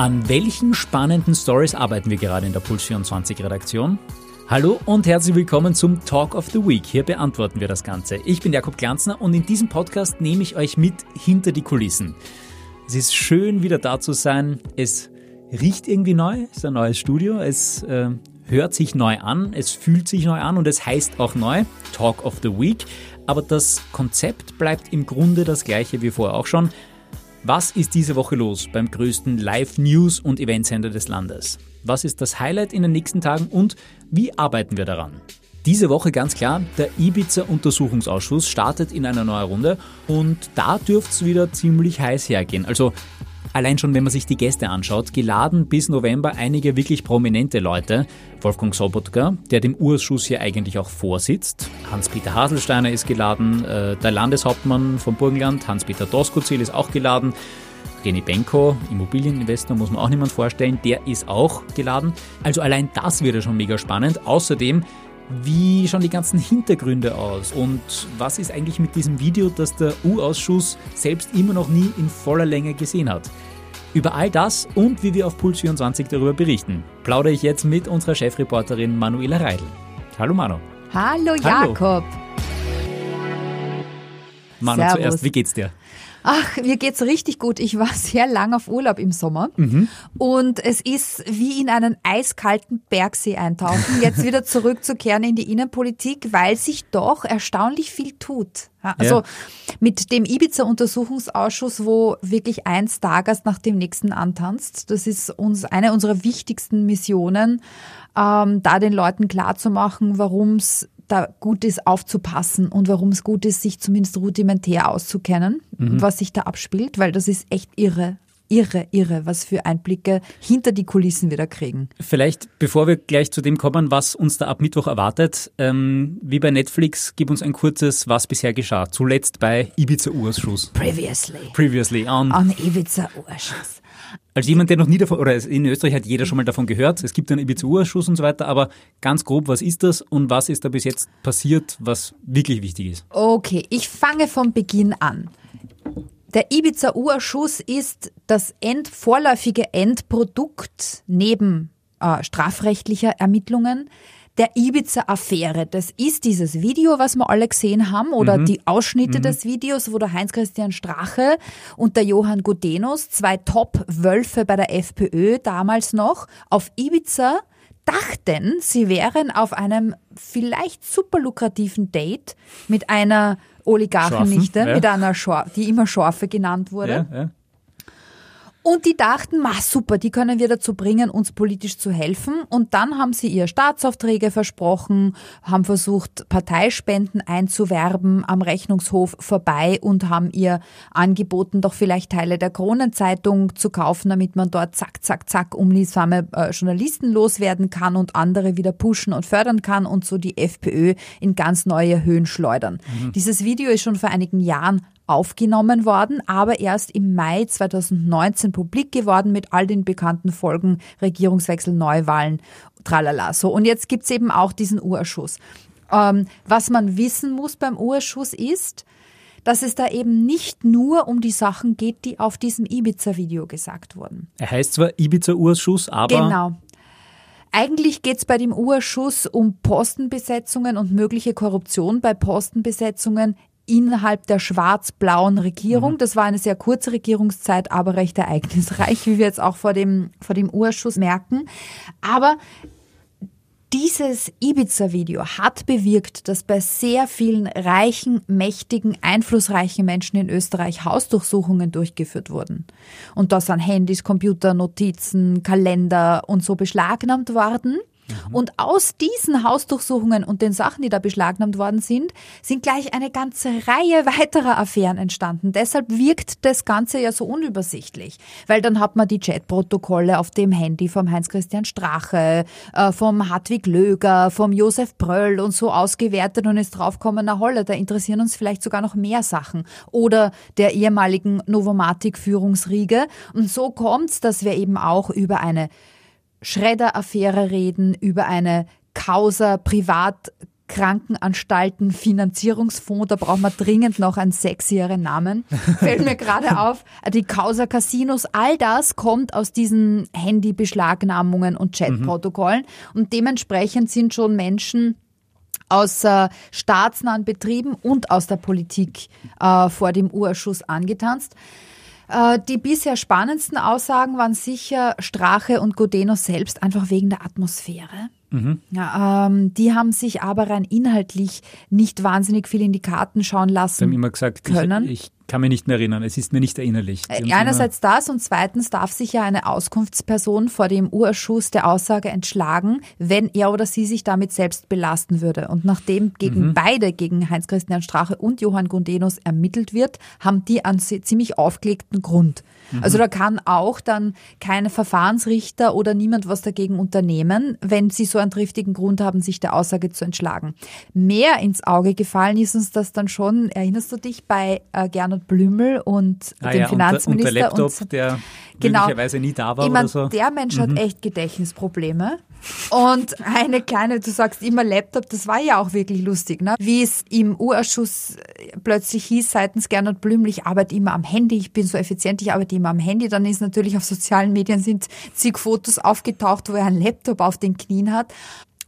An welchen spannenden Stories arbeiten wir gerade in der Puls 24 Redaktion? Hallo und herzlich willkommen zum Talk of the Week. Hier beantworten wir das Ganze. Ich bin Jakob Glanzner und in diesem Podcast nehme ich euch mit hinter die Kulissen. Es ist schön, wieder da zu sein. Es riecht irgendwie neu, es ist ein neues Studio. Es äh, hört sich neu an, es fühlt sich neu an und es heißt auch neu Talk of the Week. Aber das Konzept bleibt im Grunde das gleiche wie vorher auch schon. Was ist diese Woche los beim größten Live-News- und Eventsender des Landes? Was ist das Highlight in den nächsten Tagen und wie arbeiten wir daran? Diese Woche ganz klar, der Ibiza-Untersuchungsausschuss startet in einer neuen Runde und da dürfte es wieder ziemlich heiß hergehen. Also Allein schon, wenn man sich die Gäste anschaut, geladen bis November einige wirklich prominente Leute. Wolfgang Sobotka, der dem Urschuss hier eigentlich auch vorsitzt. Hans-Peter Haselsteiner ist geladen. Äh, der Landeshauptmann vom Burgenland, Hans-Peter Doskozil, ist auch geladen. René Benko, Immobilieninvestor, muss man auch niemand vorstellen, der ist auch geladen. Also allein das wird ja schon mega spannend. Außerdem wie schauen die ganzen Hintergründe aus und was ist eigentlich mit diesem Video, das der U-Ausschuss selbst immer noch nie in voller Länge gesehen hat? Über all das und wie wir auf Puls 24 darüber berichten, plaudere ich jetzt mit unserer Chefreporterin Manuela Reidel. Hallo Manu. Hallo Jakob. Manu Servus. zuerst, wie geht's dir? Ach, mir geht's richtig gut. Ich war sehr lang auf Urlaub im Sommer mhm. und es ist wie in einen eiskalten Bergsee eintauchen, jetzt wieder zurückzukehren in die Innenpolitik, weil sich doch erstaunlich viel tut. Also ja. mit dem Ibiza-Untersuchungsausschuss, wo wirklich ein Stargast nach dem nächsten antanzt, das ist uns eine unserer wichtigsten Missionen, ähm, da den Leuten klarzumachen, warum es da gut ist, aufzupassen und warum es gut ist, sich zumindest rudimentär auszukennen, mhm. was sich da abspielt, weil das ist echt irre. Irre, irre, was für Einblicke hinter die Kulissen wir da kriegen. Vielleicht, bevor wir gleich zu dem kommen, was uns da ab Mittwoch erwartet, ähm, wie bei Netflix, gib uns ein kurzes, was bisher geschah. Zuletzt bei Ibiza-Urschuss. Previously. Previously on. On Ibiza-Urschuss. Als jemand, der noch nie davon, oder in Österreich hat jeder schon mal davon gehört, es gibt einen IBCU-Ausschuss und so weiter, aber ganz grob, was ist das und was ist da bis jetzt passiert, was wirklich wichtig ist? Okay, ich fange von Beginn an. Der Ibiza-U-Ausschuss ist das end, vorläufige Endprodukt neben äh, strafrechtlicher Ermittlungen der Ibiza-Affäre. Das ist dieses Video, was wir alle gesehen haben, oder mhm. die Ausschnitte mhm. des Videos, wo der Heinz-Christian Strache und der Johann Gudenus, zwei Top-Wölfe bei der FPÖ damals noch, auf Ibiza dachten, sie wären auf einem vielleicht super lukrativen Date mit einer Oligarchennichte, ja. mit einer Schor die immer Schorfe genannt wurde. Ja, ja. Und die dachten, ma super, die können wir dazu bringen, uns politisch zu helfen. Und dann haben sie ihr Staatsaufträge versprochen, haben versucht, Parteispenden einzuwerben am Rechnungshof vorbei und haben ihr angeboten, doch vielleicht Teile der Kronenzeitung zu kaufen, damit man dort zack, zack, zack umliesame äh, Journalisten loswerden kann und andere wieder pushen und fördern kann und so die FPÖ in ganz neue Höhen schleudern. Mhm. Dieses Video ist schon vor einigen Jahren aufgenommen worden, aber erst im Mai 2019 publik geworden mit all den bekannten Folgen Regierungswechsel, Neuwahlen, tralala. So, und jetzt gibt's eben auch diesen Urschuss. Ähm, was man wissen muss beim Urschuss ist, dass es da eben nicht nur um die Sachen geht, die auf diesem Ibiza-Video gesagt wurden. Er heißt zwar Ibiza-Urschuss, aber. Genau. Eigentlich geht es bei dem Urschuss um Postenbesetzungen und mögliche Korruption bei Postenbesetzungen innerhalb der schwarz-blauen Regierung. Mhm. Das war eine sehr kurze Regierungszeit, aber recht ereignisreich, wie wir jetzt auch vor dem, vor dem Urschuss merken. Aber dieses Ibiza-Video hat bewirkt, dass bei sehr vielen reichen, mächtigen, einflussreichen Menschen in Österreich Hausdurchsuchungen durchgeführt wurden. Und da sind Handys, Computer, Notizen, Kalender und so beschlagnahmt worden. Mhm. Und aus diesen Hausdurchsuchungen und den Sachen, die da beschlagnahmt worden sind, sind gleich eine ganze Reihe weiterer Affären entstanden. Deshalb wirkt das Ganze ja so unübersichtlich, weil dann hat man die Chatprotokolle auf dem Handy vom Heinz-Christian Strache, äh, vom Hartwig Löger, vom Josef Bröll und so ausgewertet und ist draufgekommen, na holle, da interessieren uns vielleicht sogar noch mehr Sachen. Oder der ehemaligen Novomatic-Führungsriege. Und so kommt's, dass wir eben auch über eine Schredder-Affäre reden, über eine Causa privat Krankenanstalten Finanzierungsfonds, da brauchen wir dringend noch einen sexieren Namen. Fällt mir gerade auf. Die Causa Casinos, all das kommt aus diesen Handybeschlagnahmungen und Chatprotokollen. Mhm. Und dementsprechend sind schon Menschen, aus äh, staatsnahen Betrieben und aus der Politik äh, vor dem Urschuss angetanzt. Äh, die bisher spannendsten Aussagen waren sicher Strache und Godeno selbst, einfach wegen der Atmosphäre. Mhm. Ähm, die haben sich aber rein inhaltlich nicht wahnsinnig viel in die Karten schauen lassen. Sie haben immer gesagt, können. Ich, ich kann mich nicht mehr erinnern, es ist mir nicht erinnerlich. Äh, einerseits das und zweitens darf sich ja eine Auskunftsperson vor dem Urschuss der Aussage entschlagen, wenn er oder sie sich damit selbst belasten würde. Und nachdem gegen mhm. beide, gegen Heinz-Christian Strache und Johann Gundenus ermittelt wird, haben die einen ziemlich aufgelegten Grund. Mhm. Also da kann auch dann kein Verfahrensrichter oder niemand was dagegen unternehmen, wenn sie so einen triftigen Grund haben, sich der Aussage zu entschlagen. Mehr ins Auge gefallen ist uns das dann schon, erinnerst du dich, bei äh, Gernot Blümel und ah, dem ja, Finanzminister. Und der Laptop, und, der genau, möglicherweise nie da war ich mein, oder so. Der Mensch mhm. hat echt Gedächtnisprobleme. Und eine kleine, du sagst immer Laptop, das war ja auch wirklich lustig, ne? Wie es im U-Ausschuss plötzlich hieß seitens Gernot Blümel, ich arbeite immer am Handy, ich bin so effizient, ich arbeite immer am Handy. Dann ist natürlich auf sozialen Medien sind zig Fotos aufgetaucht, wo er einen Laptop auf den Knien hat.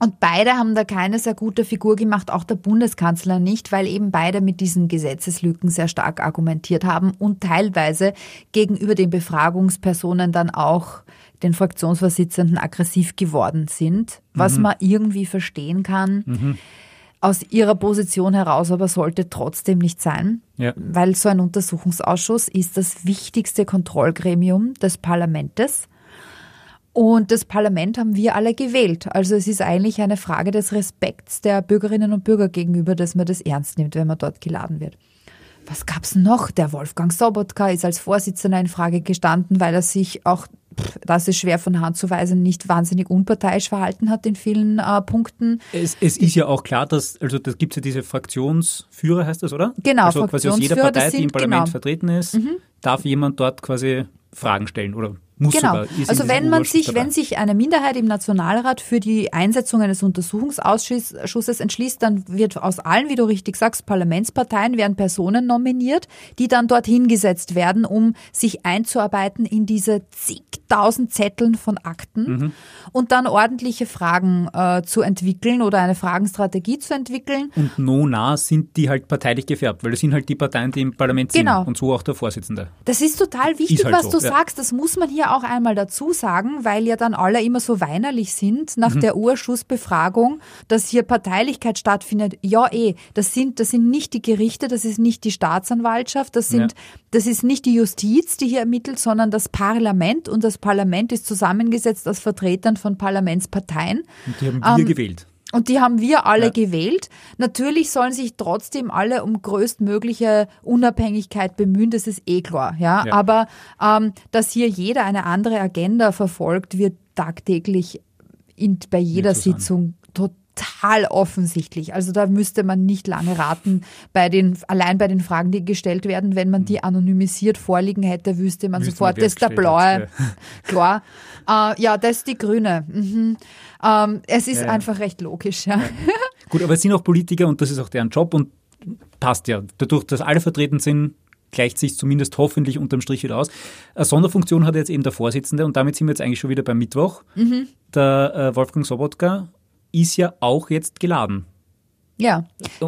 Und beide haben da keine sehr gute Figur gemacht, auch der Bundeskanzler nicht, weil eben beide mit diesen Gesetzeslücken sehr stark argumentiert haben und teilweise gegenüber den Befragungspersonen dann auch den Fraktionsvorsitzenden aggressiv geworden sind, was mhm. man irgendwie verstehen kann. Mhm. Aus ihrer Position heraus aber sollte trotzdem nicht sein, ja. weil so ein Untersuchungsausschuss ist das wichtigste Kontrollgremium des Parlamentes. Und das Parlament haben wir alle gewählt. Also es ist eigentlich eine Frage des Respekts der Bürgerinnen und Bürger gegenüber, dass man das ernst nimmt, wenn man dort geladen wird. Was gab's noch? Der Wolfgang Sobotka ist als Vorsitzender in Frage gestanden, weil er sich auch, das ist schwer von Hand zu weisen, nicht wahnsinnig unparteiisch verhalten hat in vielen äh, Punkten. Es, es, ist ja auch klar, dass, also das gibt ja diese Fraktionsführer, heißt das, oder? Genau, also quasi aus jeder Partei, sind, die im Parlament genau. vertreten ist, mhm. darf jemand dort quasi Fragen stellen oder muss genau. Also wenn man sich, dabei. wenn sich eine Minderheit im Nationalrat für die Einsetzung eines Untersuchungsausschusses entschließt, dann wird aus allen, wie du richtig sagst, Parlamentsparteien werden Personen nominiert, die dann dorthin gesetzt werden, um sich einzuarbeiten in diese zigtausend Zetteln von Akten mhm. und dann ordentliche Fragen äh, zu entwickeln oder eine Fragenstrategie zu entwickeln. Und no nah sind die halt parteilich gefärbt, weil das sind halt die Parteien, die im Parlament genau. sind und so auch der Vorsitzende. Das ist total wichtig, halt was so, du ja. sagst. Das muss man hier auch einmal dazu sagen, weil ja dann alle immer so weinerlich sind nach mhm. der Urschussbefragung, dass hier Parteilichkeit stattfindet. Ja, eh, das sind, das sind nicht die Gerichte, das ist nicht die Staatsanwaltschaft, das sind, ja. das ist nicht die Justiz, die hier ermittelt, sondern das Parlament und das Parlament ist zusammengesetzt aus Vertretern von Parlamentsparteien. Und die haben wir ähm, gewählt. Und die haben wir alle ja. gewählt. Natürlich sollen sich trotzdem alle um größtmögliche Unabhängigkeit bemühen, das ist eh klar. Ja? ja. Aber ähm, dass hier jeder eine andere Agenda verfolgt, wird tagtäglich in, bei jeder Sitzung total offensichtlich. Also da müsste man nicht lange raten, bei den, allein bei den Fragen, die gestellt werden, wenn man die mhm. anonymisiert vorliegen hätte, wüsste man Wüsste sofort, das ist der blaue. Klar. Äh, ja, das ist die grüne. Mhm. Ähm, es ist ja, ja. einfach recht logisch. Ja. Gut, aber es sind auch Politiker und das ist auch deren Job und passt ja. Dadurch, dass alle vertreten sind, gleicht sich zumindest hoffentlich unterm Strich wieder aus. Eine Sonderfunktion hat jetzt eben der Vorsitzende und damit sind wir jetzt eigentlich schon wieder beim Mittwoch. Mhm. Der äh, Wolfgang Sobotka ist ja auch jetzt geladen. Ja.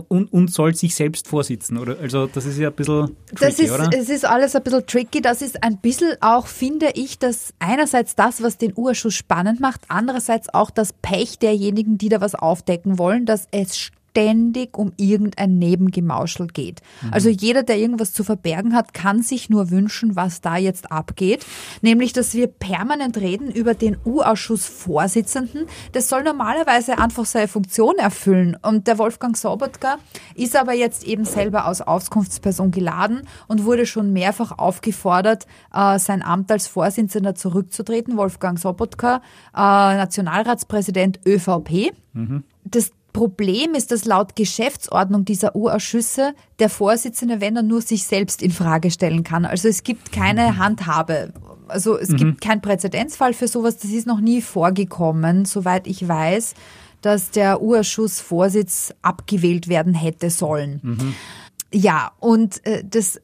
Und, und soll sich selbst vorsitzen, oder? Also das ist ja ein bisschen tricky, das ist, oder? Es ist alles ein bisschen tricky. Das ist ein bisschen auch, finde ich, dass einerseits das, was den Urschuss spannend macht, andererseits auch das Pech derjenigen, die da was aufdecken wollen, dass es ständig um irgendein Nebengemauschel geht. Mhm. Also jeder, der irgendwas zu verbergen hat, kann sich nur wünschen, was da jetzt abgeht. Nämlich, dass wir permanent reden über den U-Ausschussvorsitzenden. Das soll normalerweise einfach seine Funktion erfüllen. Und der Wolfgang Sobotka ist aber jetzt eben selber als Auskunftsperson geladen und wurde schon mehrfach aufgefordert, äh, sein Amt als Vorsitzender zurückzutreten. Wolfgang Sobotka, äh, Nationalratspräsident ÖVP. Mhm. Das Problem ist, dass laut Geschäftsordnung dieser Urausschüsse der Vorsitzende, wenn er nur sich selbst in Frage stellen kann. Also es gibt keine mhm. Handhabe. Also es mhm. gibt keinen Präzedenzfall für sowas. Das ist noch nie vorgekommen, soweit ich weiß dass der Urschussvorsitz abgewählt werden hätte sollen. Mhm. Ja, und äh, das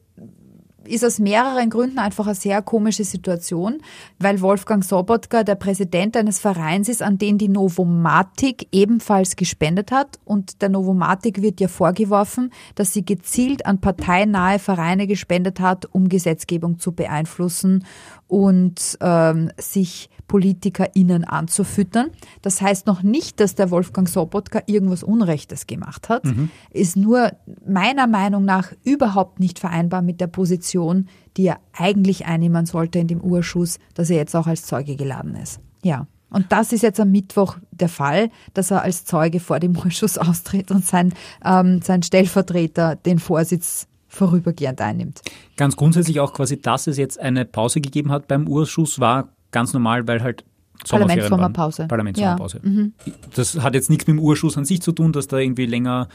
ist aus mehreren Gründen einfach eine sehr komische Situation, weil Wolfgang Sobotka der Präsident eines Vereins ist, an den die Novomatic ebenfalls gespendet hat. Und der Novomatic wird ja vorgeworfen, dass sie gezielt an parteinahe Vereine gespendet hat, um Gesetzgebung zu beeinflussen und ähm, sich PolitikerInnen anzufüttern. Das heißt noch nicht, dass der Wolfgang Sobotka irgendwas Unrechtes gemacht hat. Mhm. Ist nur meiner Meinung nach überhaupt nicht vereinbar mit der Position, die er eigentlich einnehmen sollte in dem Urschuss, dass er jetzt auch als Zeuge geladen ist. Ja. Und das ist jetzt am Mittwoch der Fall, dass er als Zeuge vor dem Urschuss austritt und sein, ähm, sein Stellvertreter den Vorsitz vorübergehend einnimmt. Ganz grundsätzlich auch quasi, dass es jetzt eine Pause gegeben hat beim Urschuss, war ganz normal, weil halt Parlamentssommerpause. Parlamentssommerpause. Ja. Mhm. Das hat jetzt nichts mit dem Urschuss an sich zu tun, dass da irgendwie länger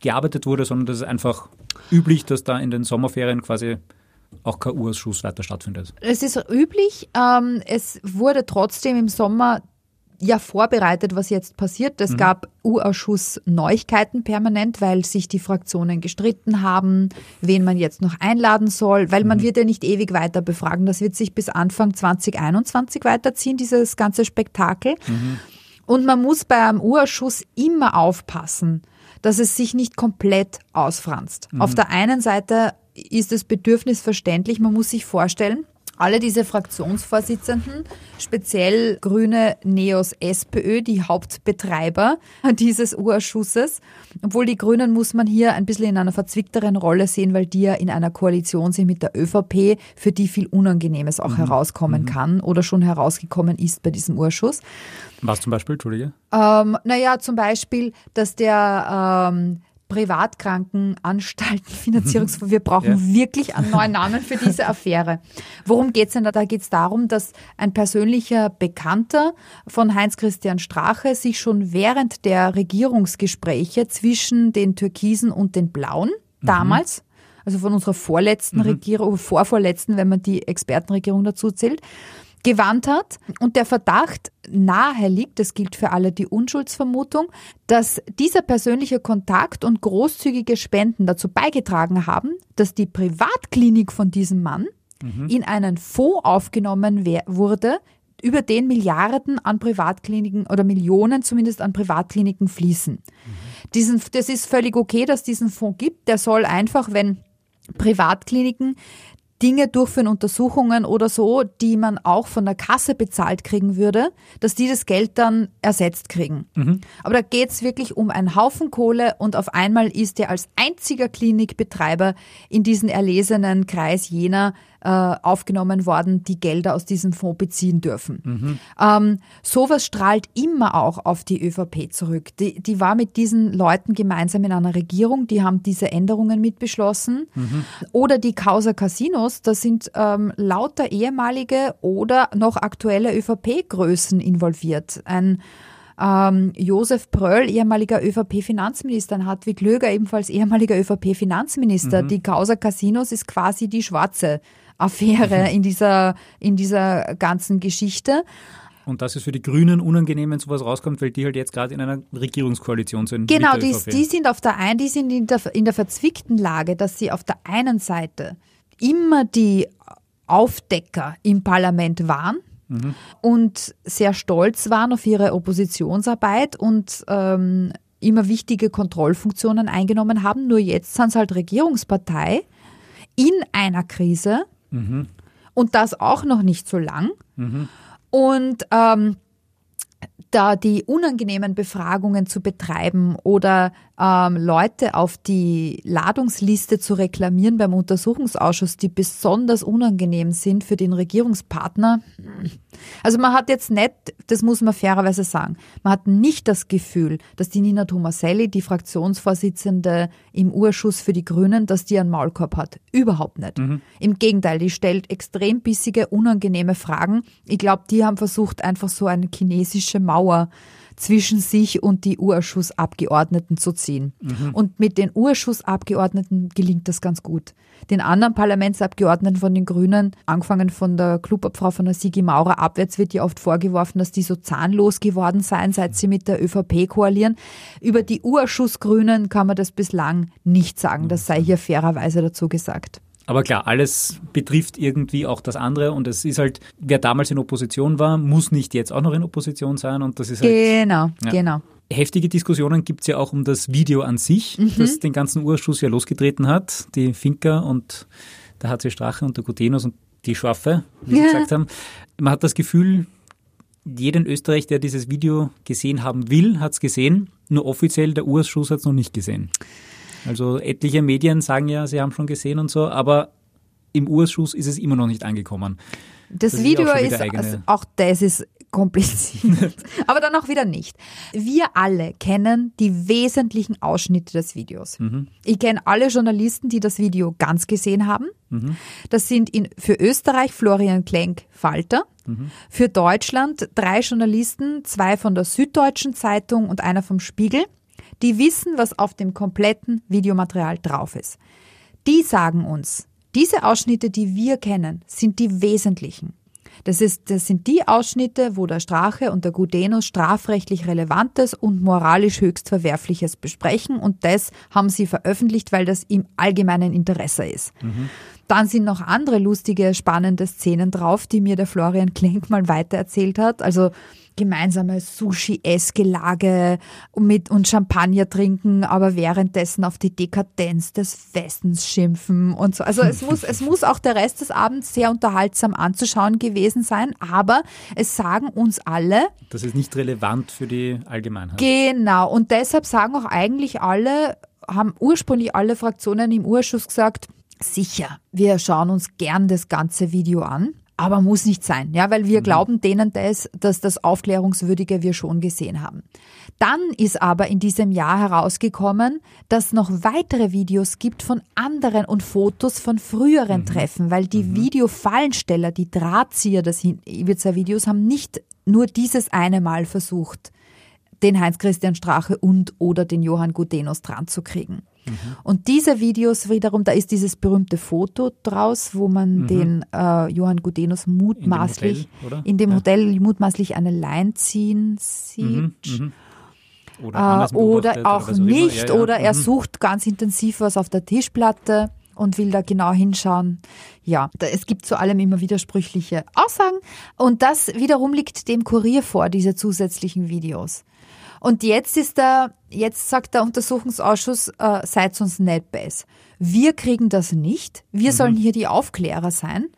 gearbeitet wurde, sondern das ist einfach üblich, dass da in den Sommerferien quasi auch kein Urschuss weiter stattfindet. Es ist üblich. Ähm, es wurde trotzdem im Sommer ja vorbereitet, was jetzt passiert. Es mhm. gab U-Ausschuss Neuigkeiten permanent, weil sich die Fraktionen gestritten haben, wen man jetzt noch einladen soll, weil man mhm. wird ja nicht ewig weiter befragen. Das wird sich bis Anfang 2021 weiterziehen, dieses ganze Spektakel. Mhm. Und man muss bei einem U-Ausschuss immer aufpassen, dass es sich nicht komplett ausfranst. Auf mhm. der einen Seite ist das Bedürfnis verständlich. Man muss sich vorstellen, alle diese Fraktionsvorsitzenden, speziell Grüne, Neos, SPÖ, die Hauptbetreiber dieses Urschusses. Obwohl die Grünen muss man hier ein bisschen in einer verzwickteren Rolle sehen, weil die ja in einer Koalition sind mit der ÖVP, für die viel Unangenehmes auch mhm. herauskommen mhm. kann oder schon herausgekommen ist bei diesem Urschuss. Was zum Beispiel, Entschuldige? Ähm, naja, zum Beispiel, dass der ähm, Privatkrankenanstalten, Finanzierungsfonds. Wir brauchen ja. wirklich einen neuen Namen für diese Affäre. Worum geht's denn da? Da geht's darum, dass ein persönlicher Bekannter von Heinz-Christian Strache sich schon während der Regierungsgespräche zwischen den Türkisen und den Blauen mhm. damals, also von unserer vorletzten mhm. Regierung, vorvorletzten, wenn man die Expertenregierung dazu zählt, gewandt hat und der Verdacht nahe liegt, das gilt für alle die Unschuldsvermutung, dass dieser persönliche Kontakt und großzügige Spenden dazu beigetragen haben, dass die Privatklinik von diesem Mann mhm. in einen Fonds aufgenommen wurde, über den Milliarden an Privatkliniken oder Millionen zumindest an Privatkliniken fließen. Mhm. Diesen, das ist völlig okay, dass es diesen Fonds gibt. Der soll einfach, wenn Privatkliniken Dinge durchführen, Untersuchungen oder so, die man auch von der Kasse bezahlt kriegen würde, dass die das Geld dann ersetzt kriegen. Mhm. Aber da geht's wirklich um einen Haufen Kohle und auf einmal ist er als einziger Klinikbetreiber in diesen erlesenen Kreis jener aufgenommen worden, die Gelder aus diesem Fonds beziehen dürfen. Mhm. Ähm, sowas strahlt immer auch auf die ÖVP zurück. Die, die war mit diesen Leuten gemeinsam in einer Regierung, die haben diese Änderungen mitbeschlossen. Mhm. Oder die Causa Casinos, da sind ähm, lauter ehemalige oder noch aktuelle ÖVP-Größen involviert. Ein ähm, Josef Pröll, ehemaliger ÖVP-Finanzminister, Hartwig Löger, ebenfalls ehemaliger ÖVP-Finanzminister. Mhm. Die Causa Casinos ist quasi die schwarze Affäre mhm. in dieser, in dieser ganzen Geschichte. Und das ist für die Grünen unangenehm, wenn sowas rauskommt, weil die halt jetzt gerade in einer Regierungskoalition sind. Genau, die, die, sind auf der einen, die sind in der, in der verzwickten Lage, dass sie auf der einen Seite immer die Aufdecker im Parlament waren mhm. und sehr stolz waren auf ihre Oppositionsarbeit und ähm, immer wichtige Kontrollfunktionen eingenommen haben. Nur jetzt sind sie halt Regierungspartei in einer Krise Mhm. Und das auch noch nicht so lang. Mhm. Und ähm, da die unangenehmen Befragungen zu betreiben oder ähm, Leute auf die Ladungsliste zu reklamieren beim Untersuchungsausschuss, die besonders unangenehm sind für den Regierungspartner. Also man hat jetzt nicht, das muss man fairerweise sagen, man hat nicht das Gefühl, dass die Nina Tomaselli, die Fraktionsvorsitzende im Urschuss für die Grünen, dass die einen Maulkorb hat. Überhaupt nicht. Mhm. Im Gegenteil, die stellt extrem bissige, unangenehme Fragen. Ich glaube, die haben versucht, einfach so eine chinesische Mauer zwischen sich und die Urschussabgeordneten zu ziehen. Und mit den Urschussabgeordneten gelingt das ganz gut. Den anderen Parlamentsabgeordneten von den Grünen, angefangen von der Klubobfrau von der Sigi Maurer abwärts, wird ja oft vorgeworfen, dass die so zahnlos geworden seien, seit sie mit der ÖVP koalieren. Über die Urschussgrünen kann man das bislang nicht sagen. Das sei hier fairerweise dazu gesagt. Aber klar, alles betrifft irgendwie auch das andere und es ist halt, wer damals in Opposition war, muss nicht jetzt auch noch in Opposition sein und das ist halt. Genau, Ja. genau. Heftige Diskussionen gibt es ja auch um das Video an sich, das den ganzen Urschuss ja losgetreten hat. Die Finker und der HC Strache und der Gutenus und die Schwaffe, wie sie Ja. gesagt haben. Man hat das Gefühl, jeder in Österreich, der dieses Video gesehen haben will, hat es gesehen. Nur offiziell der Urschuss hat es noch nicht gesehen. Also etliche Medien sagen ja, sie haben schon gesehen und so, aber im Urschuss ist es immer noch nicht angekommen. Das, Das ist Video auch ist, wieder eigene- also auch das ist kompliziert. Aber dann auch wieder nicht. Wir alle kennen die wesentlichen Ausschnitte des Videos. Ich kenne alle Journalisten, die das Video ganz gesehen haben. Das sind in, für Österreich Florian Klenk Falter, für Deutschland drei Journalisten, zwei von der Süddeutschen Zeitung und einer vom Spiegel, die wissen, was auf dem kompletten Videomaterial drauf ist. Die sagen uns, diese Ausschnitte, die wir kennen, sind die wesentlichen. Das, ist, das sind die Ausschnitte, wo der Strache und der Gudenus strafrechtlich Relevantes und moralisch höchst Verwerfliches besprechen und das haben sie veröffentlicht, weil das im allgemeinen Interesse ist. Dann sind noch andere lustige, spannende Szenen drauf, die mir der Florian Klenk mal weitererzählt hat. Also gemeinsame Sushi-Essgelage mit und Champagner trinken, aber währenddessen auf die Dekadenz des Westens schimpfen und so. Also es muss, es muss auch der Rest des Abends sehr unterhaltsam anzuschauen gewesen sein, aber es sagen uns alle, Das ist nicht relevant für die Allgemeinheit. Genau, und deshalb sagen auch eigentlich alle, haben ursprünglich alle Fraktionen im Urschuss gesagt, sicher, wir schauen uns gern das ganze Video an. Aber muss nicht sein, ja, weil wir glauben denen das, dass das Aufklärungswürdige wir schon gesehen haben. Dann ist aber in diesem Jahr herausgekommen, dass noch weitere Videos gibt von anderen und Fotos von früheren Treffen, weil die Videofallensteller, die Drahtzieher des Ibiza-Videos haben nicht nur dieses eine Mal versucht, den Heinz-Christian Strache und oder den Johann Gudenus dran zu kriegen. Und diese Videos wiederum, da ist dieses berühmte Foto draus, wo man den äh, Johann Gudenus mutmaßlich Hotel, oder? in dem Ja. Hotel mutmaßlich eine Line ziehen sieht. Oder, anders Äh, oder auch immer. nicht, Ja, ja. oder er Mhm. sucht ganz intensiv was auf der Tischplatte und will da genau hinschauen. Ja, es gibt zu allem immer widersprüchliche Aussagen und das wiederum liegt dem Kurier vor, diese zusätzlichen Videos. Und jetzt ist der, jetzt sagt der Untersuchungsausschuss, äh, seid uns nicht bess. Wir kriegen das nicht. Wir sollen hier die Aufklärer sein.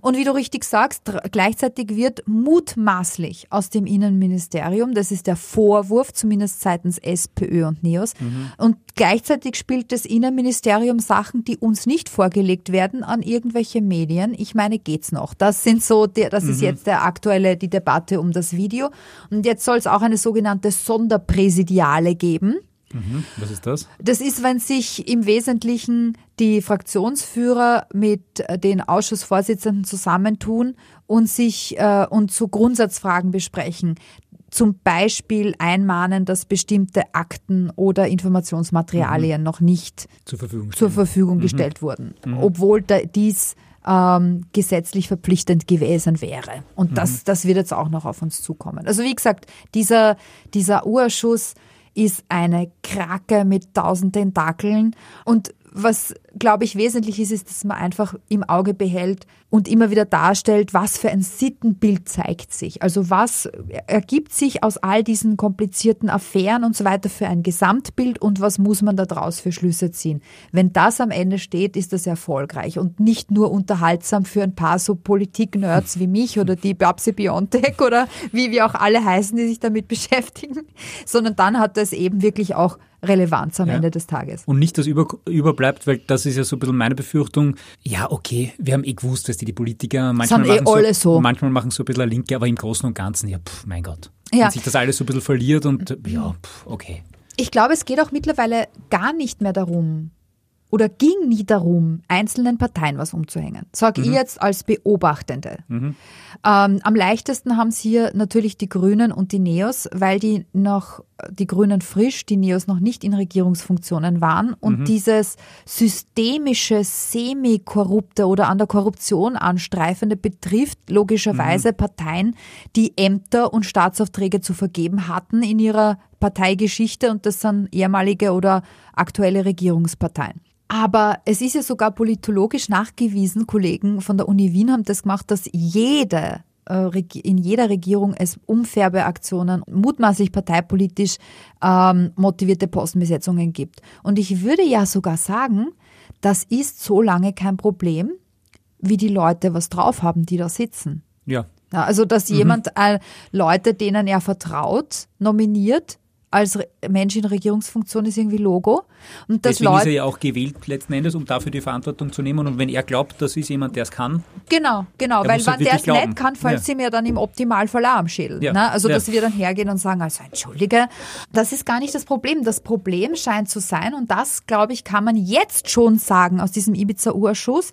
Und wie du richtig sagst, gleichzeitig wird mutmaßlich aus dem Innenministerium, das ist der Vorwurf, zumindest seitens SPÖ und NEOS, und gleichzeitig spielt das Innenministerium Sachen, die uns nicht vorgelegt werden, an irgendwelche Medien. Ich meine, geht's noch? Das sind so, der, das ist jetzt der aktuelle, die Debatte um das Video. Und jetzt soll es auch eine sogenannte Sonderpräsidiale geben. Was ist das? Das ist, wenn sich im Wesentlichen die Fraktionsführer mit äh, den Ausschussvorsitzenden zusammentun und sich äh, und zu Grundsatzfragen besprechen. Zum Beispiel einmahnen, dass bestimmte Akten oder Informationsmaterialien noch nicht Zur Verfügung zur. Verfügung gestellt wurden, obwohl da, dies ähm, gesetzlich verpflichtend gewesen wäre. Und das, das wird jetzt auch noch auf uns zukommen. Also wie gesagt, dieser, dieser Urschuss ist eine Krake mit tausend Tentakeln. Und was, glaube ich, wesentlich ist, ist, dass man einfach im Auge behält und immer wieder darstellt, was für ein Sittenbild zeigt sich. Also was ergibt sich aus all diesen komplizierten Affären und so weiter für ein Gesamtbild und was muss man daraus für Schlüsse ziehen. Wenn das am Ende steht, ist das erfolgreich und nicht nur unterhaltsam für ein paar so Politik-Nerds wie mich oder die Babsi Biontech oder wie wir auch alle heißen, die sich damit beschäftigen, sondern dann hat das eben wirklich auch Relevanz am Ja. Ende des Tages. Und nicht, dass über, überbleibt, weil das ist ja so ein bisschen meine Befürchtung. Ja, okay, wir haben eh gewusst, dass die, die Politiker manchmal Sind eh machen so, alle so. manchmal machen so ein bisschen eine Linke, aber im Großen und Ganzen, ja, pff, mein Gott. Ja. Wenn sich das alles so ein bisschen verliert und ja, pff, okay. Ich glaube, es geht auch mittlerweile gar nicht mehr darum, oder ging nie darum, einzelnen Parteien was umzuhängen. Sag ich jetzt als Beobachtende. Ähm, am leichtesten haben es hier natürlich die Grünen und die Neos, weil die noch, die Grünen frisch, die Neos noch nicht in Regierungsfunktionen waren und dieses systemische, semi-korrupte oder an der Korruption anstreifende betrifft logischerweise Parteien, die Ämter und Staatsaufträge zu vergeben hatten in ihrer Parteigeschichte und das sind ehemalige oder aktuelle Regierungsparteien. Aber es ist ja sogar politologisch nachgewiesen, Kollegen von der Uni Wien haben das gemacht, dass jede äh, in jeder Regierung es Umfärbeaktionen, mutmaßlich parteipolitisch ähm, motivierte Postenbesetzungen gibt. Und ich würde ja sogar sagen, das ist so lange kein Problem, wie die Leute was drauf haben, die da sitzen. Ja. Also, dass jemand äh, Leute, denen er vertraut, nominiert als Mensch in Regierungsfunktion ist irgendwie Logo. Und dass Deswegen ist er Leute, ja auch gewählt letzten Endes, um dafür die Verantwortung zu nehmen. Und wenn er glaubt, das ist jemand, der es kann, genau, genau, weil halt wenn der es nicht kann, fällt Ja. sie mir dann im Optimalfall auch am Schädel. Ja. Ne? Also, Ja. dass wir dann hergehen und sagen, also entschuldige, das ist gar nicht das Problem. Das Problem scheint zu sein, und das, glaube ich, kann man jetzt schon sagen aus diesem Ibiza-Urschuss,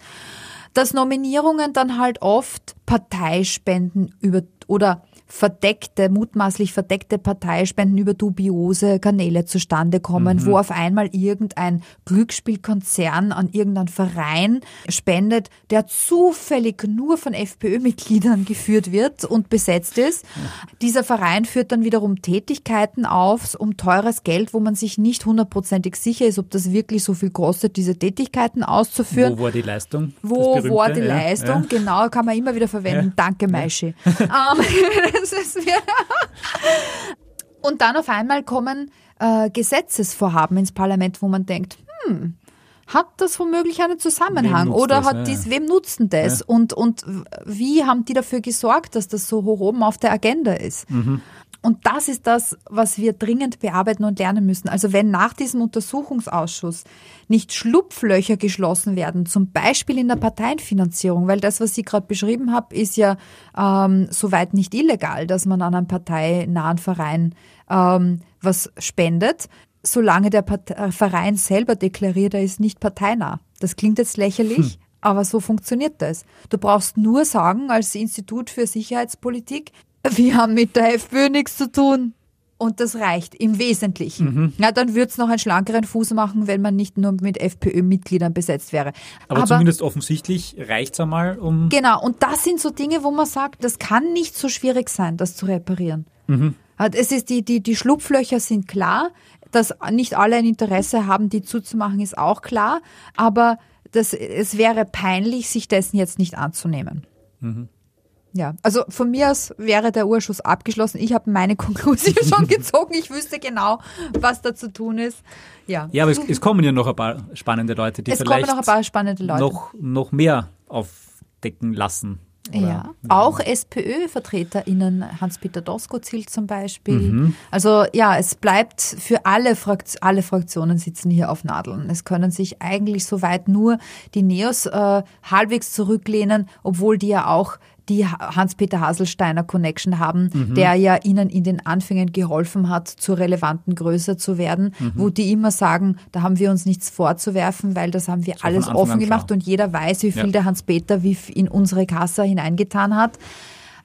dass Nominierungen dann halt oft Parteispenden über oder verdeckte, mutmaßlich verdeckte Parteispenden über dubiose Kanäle zustande kommen, wo auf einmal irgendein Glücksspielkonzern an irgendeinen Verein spendet, der zufällig nur von FPÖ-Mitgliedern geführt wird und besetzt ist. Dieser Verein führt dann wiederum Tätigkeiten auf, um teures Geld, wo man sich nicht hundertprozentig sicher ist, ob das wirklich so viel kostet, diese Tätigkeiten auszuführen. wo war die Leistung? Wo war die ja, Leistung? Ja. Genau, kann man immer wieder verwenden. Danke, Maischi. Ähm, das ist mir Und dann auf einmal kommen äh, Gesetzesvorhaben ins Parlament, wo man denkt, hm, hat das womöglich einen Zusammenhang oder das? hat Ja, dies, ja. wem nutzt denn das? Und, und wie haben die dafür gesorgt, dass das so hoch oben auf der Agenda ist? Mhm. Und das ist das, was wir dringend bearbeiten und lernen müssen. Also wenn nach diesem Untersuchungsausschuss nicht Schlupflöcher geschlossen werden, zum Beispiel in der Parteienfinanzierung, weil das, was ich gerade beschrieben habe, ist ja ähm, soweit nicht illegal, dass man an einen parteinahen Verein ähm, was spendet, solange der Partei äh, Verein selber deklariert, er ist nicht parteinah. Das klingt jetzt lächerlich. Aber so funktioniert das. Du brauchst nur sagen, als Institut für Sicherheitspolitik, wir haben mit der FPÖ nichts zu tun. Und das reicht im Wesentlichen. Ja, dann würde es noch einen schlankeren Fuß machen, wenn man nicht nur mit FPÖ-Mitgliedern besetzt wäre. Aber, zumindest offensichtlich reicht es einmal, um. Genau, und das sind so Dinge, wo man sagt, das kann nicht so schwierig sein, das zu reparieren. Hat- Es ist die, die, die Schlupflöcher sind klar, dass nicht alle ein Interesse haben, die zuzumachen, ist auch klar, aber das, es wäre peinlich, sich dessen jetzt nicht anzunehmen. Ja, also von mir aus wäre der Urschuss abgeschlossen. Ich habe meine Konklusion schon gezogen. Ich wüsste genau, was da zu tun ist. Ja, Ja, aber es, es kommen ja noch ein paar spannende Leute, die es kommen vielleicht noch ein paar spannende Leute. noch, noch mehr aufdecken lassen. Oder- Ja, auch SPÖ-VertreterInnen, Hans-Peter Doskozil zählt zum Beispiel. Also ja, es bleibt für alle, Frakt alle Fraktionen sitzen hier auf Nadeln. Es können sich eigentlich soweit nur die Neos äh, halbwegs zurücklehnen, obwohl die ja auch die Ha- Hans-Peter Haselsteiner Connection haben, der ja ihnen in den Anfängen geholfen hat, zur relevanten Größe zu werden, wo die immer sagen, da haben wir uns nichts vorzuwerfen, weil das haben wir von alles offen gemacht klar. und jeder weiß, wie viel Ja. der Hans-Peter in unsere Kasse hineingetan hat.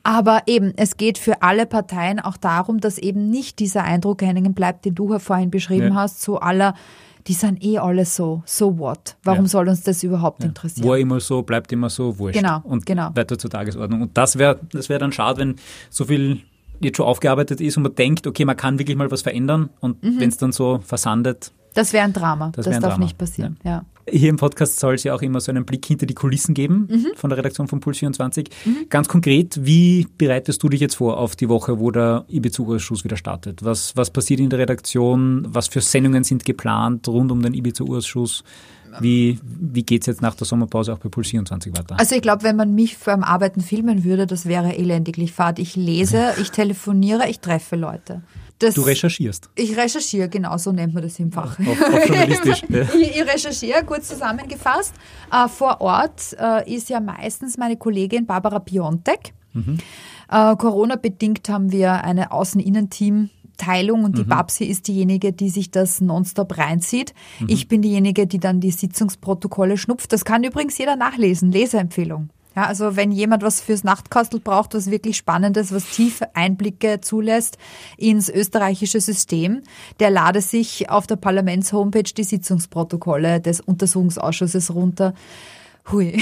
Aber eben, es geht für alle Parteien auch darum, dass eben nicht dieser Eindruck hängen bleibt, den du vorhin beschrieben Ja. hast, so aller, die sind eh alle so, so what? Warum Ja. soll uns das überhaupt interessieren? War immer so, bleibt immer so, wurscht. Genau, und genau. weiter zur Tagesordnung. Und das wäre das wär dann schade, wenn so viel jetzt schon aufgearbeitet ist und man denkt, okay, man kann wirklich mal was verändern und Mhm. wenn es dann so versandet. Das wäre ein Drama. Das Das, darf Drama, nicht passieren. Ja. Hier im Podcast soll es ja auch immer so einen Blick hinter die Kulissen geben Mhm. von der Redaktion von Puls 24. Ganz konkret, wie bereitest du dich jetzt vor auf die Woche, wo der IBZ-Ausschuss wieder startet? Was, was passiert in der Redaktion? Was für Sendungen sind geplant rund um den IBZ-Ausschuss? Wie, wie geht es jetzt nach der Sommerpause auch bei Puls 24 weiter? Also ich glaube, wenn man mich beim Arbeiten filmen würde, das wäre elendiglich fad. Ich lese, ich telefoniere, ich treffe Leute. Das, Du recherchierst. ich recherchiere, genau so nennt man das im Fach. Auch, auch journalistisch. Ich, ich recherchiere, kurz zusammengefasst. Äh, vor Ort äh, ist ja meistens meine Kollegin Barbara Piontek. Äh, Corona-bedingt haben wir eine Außen-Innen-Team, Teilung und die Babsi ist diejenige, die sich das nonstop reinzieht. Ich bin diejenige, die dann die Sitzungsprotokolle schnupft. Das kann übrigens jeder nachlesen. Leseempfehlung. Ja, also wenn jemand was fürs Nachtkastel braucht, was wirklich Spannendes, was tiefe Einblicke zulässt ins österreichische System, der lade sich auf der Parlaments-Homepage die Sitzungsprotokolle des Untersuchungsausschusses runter. Hui.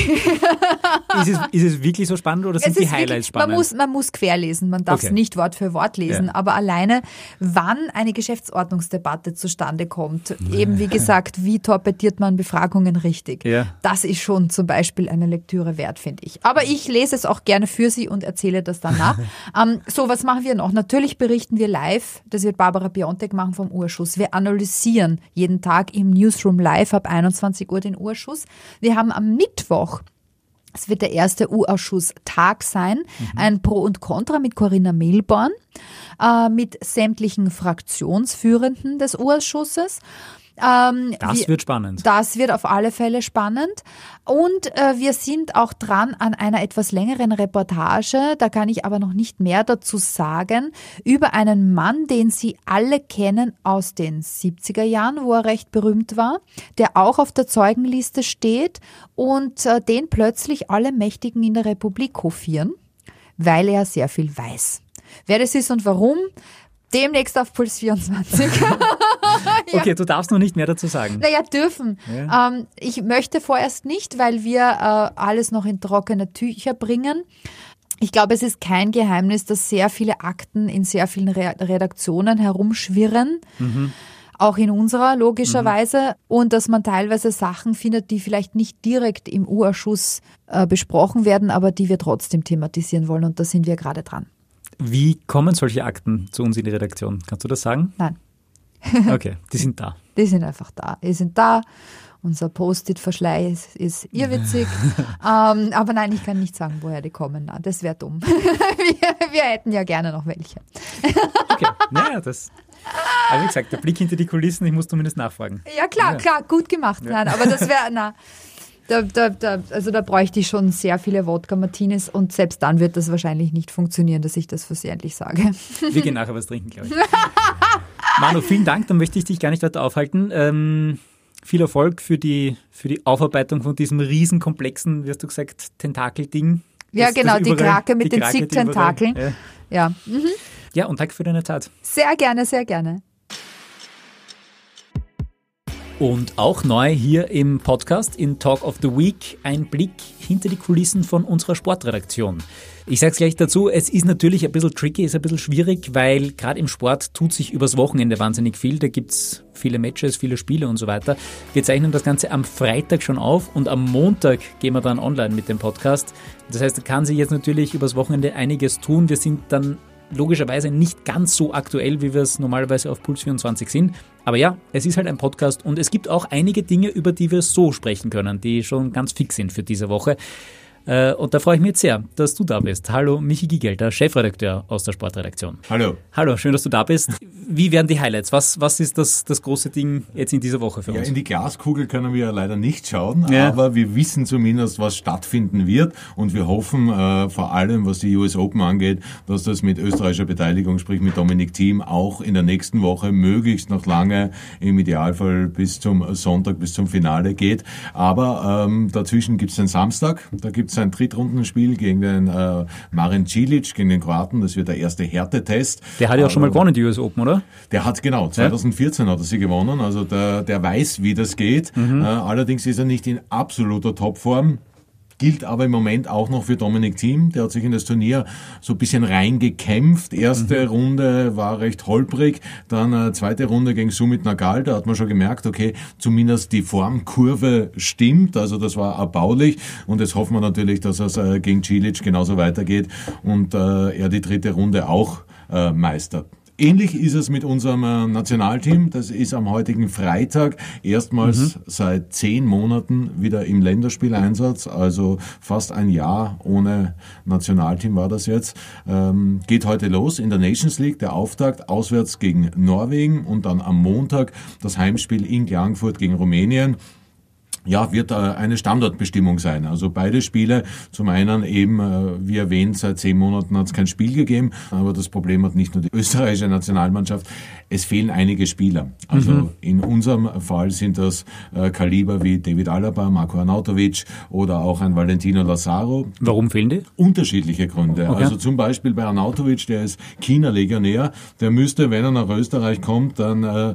Ist es, ist es wirklich so spannend oder sind Es die Highlights wirklich, spannend? Man muss, man muss querlesen, man darf es Okay. nicht Wort für Wort lesen, Ja. aber alleine, wann eine Geschäftsordnungsdebatte zustande kommt, eben wie gesagt, wie torpediert man Befragungen richtig, Ja. das ist schon zum Beispiel eine Lektüre wert, finde ich. Aber ich lese es auch gerne für Sie und erzähle das danach. ähm, so, was machen wir noch? Natürlich berichten wir live, das wird Barbara Biontek machen vom Urschuss. Wir analysieren jeden Tag im Newsroom live ab 21 Uhr den Urschuss. Wir haben am Mittwoch es wird der erste U-Ausschuss-Tag sein. Ein Pro und Contra mit Corinna Milborn, äh, mit sämtlichen Fraktionsführenden des U-Ausschusses. Ähm, das wir- wird spannend. das wird auf alle Fälle spannend. Und äh, wir sind auch dran an einer etwas längeren Reportage, da kann ich aber noch nicht mehr dazu sagen, über einen Mann, den Sie alle kennen aus den 70er Jahren, wo er recht berühmt war, der auch auf der Zeugenliste steht und äh, den plötzlich alle Mächtigen in der Republik hofieren, weil er sehr viel weiß. Wer das ist und warum, demnächst auf Puls 24. Okay, du darfst noch nicht mehr dazu sagen. Naja, dürfen. Ja. Ähm, ich möchte vorerst nicht, weil wir äh, alles noch in trockene Tücher bringen. Ich glaube, es ist kein Geheimnis, dass sehr viele Akten in sehr vielen Re Redaktionen herumschwirren. Auch in unserer, logischerweise. Und dass man teilweise Sachen findet, die vielleicht nicht direkt im U-Ausschuss äh, besprochen werden, aber die wir trotzdem thematisieren wollen. Und da sind wir gerade dran. Wie kommen solche Akten zu uns in die Redaktion? Kannst du das sagen? Nein, Okay, die sind da. die sind einfach da. Die sind da. Unser Post-it-Verschleiß ist irrwitzig. ähm, aber nein, ich kann nicht sagen, woher die kommen. Na, das wäre dumm. wir, wir hätten ja gerne noch welche. Okay, naja, das. Aber wie gesagt, der Blick hinter die Kulissen, ich muss zumindest nachfragen. Ja, klar, Ja. klar, gut gemacht. Nein, aber das wäre, na, da, da, da, also da bräuchte ich schon sehr viele Wodka Martinis und selbst dann wird das wahrscheinlich nicht funktionieren, dass ich das versehentlich sage. Wir gehen nachher was trinken, glaube ich. Manu, vielen Dank, dann möchte ich dich gar nicht weiter aufhalten. Ähm, viel Erfolg für die, für die Aufarbeitung von diesem riesenkomplexen, wie hast du gesagt, Tentakel-Ding. Ja, Das- genau, das die Krake mit die den zig Tentakeln. Ja. Ja, ja, und danke für deine Zeit. sehr gerne, sehr gerne. Und auch neu hier im Podcast in Talk of the Week ein Blick hinter die Kulissen von unserer Sportredaktion. Ich sage es gleich dazu, es ist natürlich ein bisschen tricky, ist ein bisschen schwierig, weil gerade im Sport tut sich übers Wochenende wahnsinnig viel. Da gibt's viele Matches, viele Spiele und so weiter. Wir zeichnen das Ganze am Freitag schon auf und am Montag gehen wir dann online mit dem Podcast. Das heißt, da kann sich jetzt natürlich übers Wochenende einiges tun. Wir sind dann logischerweise nicht ganz so aktuell, wie wir es normalerweise auf Puls 24 sind. Aber ja, es ist halt ein Podcast und es gibt auch einige Dinge, über die wir so sprechen können, die schon ganz fix sind für diese Woche. Äh, Und da freue ich mich jetzt sehr, dass du da bist. Hallo, Michi Giegelter, Chefredakteur aus der Sportredaktion. Hallo. Hallo, schön, dass du da bist. Wie werden die Highlights? Was, was ist das, das große Ding jetzt in dieser Woche für Ja, uns? in die Glaskugel können wir ja leider nicht schauen, Ja. aber wir wissen zumindest, was stattfinden wird und wir hoffen äh, vor allem, was die US Open angeht, dass das mit österreichischer Beteiligung, sprich mit Dominik Thiem, auch in der nächsten Woche möglichst noch lange, im Idealfall bis zum Sonntag, bis zum Finale geht. Aber ähm, dazwischen gibt es den Samstag, da gibt es ein Drittrundenspiel gegen den äh, Marin Cilic, gegen den Kroaten, das wird der erste Härtetest. Der hat ja auch schon mal Aber- gewonnen, die US Open, oder? Der hat genau, 2014 hat er sie gewonnen, also der, der weiß, wie das geht. Äh, allerdings ist er nicht in absoluter Topform. Gilt aber im Moment auch noch für Dominik Thiem. Der hat sich in das Turnier so ein bisschen reingekämpft. Erste Runde war recht holprig. Dann äh, zweite Runde gegen Sumit Nagal. Da hat man schon gemerkt, okay, zumindest die Formkurve stimmt. Also das war erbaulich. Und jetzt hoffen wir natürlich, dass es äh, gegen Cilic genauso weitergeht und äh, er die dritte Runde auch meistert. Ähnlich ist es mit unserem äh, Nationalteam. Das ist am heutigen Freitag erstmals seit zehn Monaten wieder im Länderspieleinsatz. Also fast ein Jahr ohne Nationalteam war das jetzt. Ähm, geht heute los in der Nations League. Der Auftakt auswärts gegen Norwegen und dann am Montag das Heimspiel in Klagenfurt gegen Rumänien. Ja, wird äh, eine Standortbestimmung sein. Also beide Spiele, zum einen eben, äh, wie erwähnt, seit zehn Monaten hat es kein Spiel gegeben, aber das Problem hat nicht nur die österreichische Nationalmannschaft, es fehlen einige Spieler. Also mhm. in unserem Fall sind das äh, Kaliber wie David Alaba, Marco Arnautovic oder auch ein Valentino Lazaro. Warum fehlen die? Unterschiedliche Gründe. Okay. Also zum Beispiel bei Arnautovic, der ist China-Legionär, der müsste, wenn er nach Österreich kommt, dann äh,